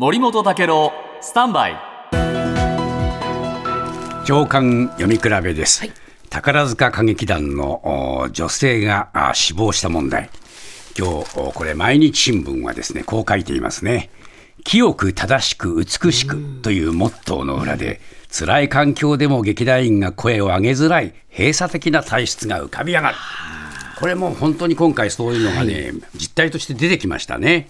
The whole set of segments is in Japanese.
森本武郎スタンバイ。長官読み比べです、宝塚歌劇団のお女性があ死亡した問題。今日おこれ毎日新聞はですねこう書いていますね。清く正しく美しくというモットーの裏で辛い環境でも劇団員が声を上げづらい閉鎖的な体質が浮かび上がる。これも本当に今回そういうのがね、実態として出てきましたね。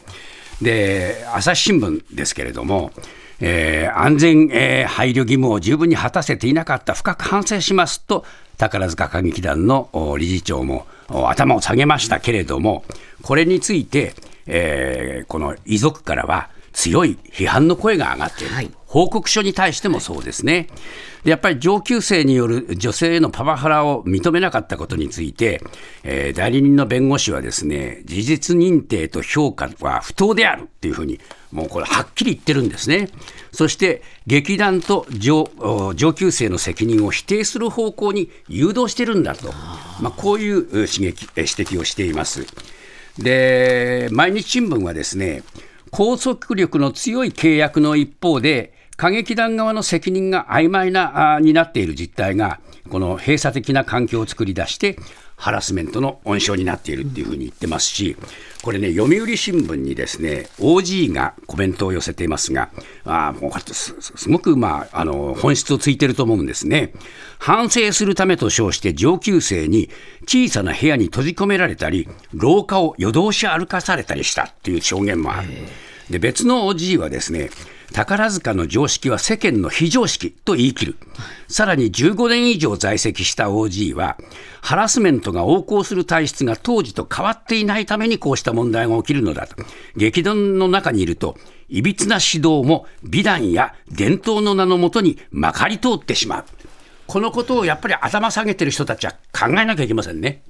で、朝日新聞ですけれども、えー安全、えー配慮義務を十分に果たせていなかった、深く反省しますと、宝塚歌劇団の理事長も頭を下げましたけれども、これについて、えーこの遺族からは強い批判の声が上がっている。はい報告書に対してもそうですね。やっぱり上級生による女性へのパワハラを認めなかったことについて、えー代理人の弁護士はですね、事実認定と評価は不当であるっていうふうに、もうこれはっきり言ってるんですね。そして、劇団と上級生の責任を否定する方向に誘導してるんだと、まあ、こういう刺激指摘をしています。で、毎日新聞はですね、拘束力の強い契約の一方で、歌劇団側の責任が曖昧なあになっている実態が、この閉鎖的な環境を作り出して、ハラスメントの温床になっているっていうふうに言ってますし、これね、読売新聞にですね、OG がコメントを寄せていますが、あもうすすすごく、まあ、あの本質をついてると思うんですね。反省するためと称して上級生に小さな部屋に閉じ込められたり、廊下を夜通し歩かされたりしたっていう証言もある。で別の OG はですね宝塚の常識は世間の非常識と言い切る。さらに15年以上在籍した OG はハラスメントが横行する体質が当時と変わっていないためにこうした問題が起きるのだと。劇団の中にいるといびつな指導も美談や伝統の名のもとにまかり通ってしまう。このことをやっぱり頭下げてる人たちは考えなきゃいけませんね。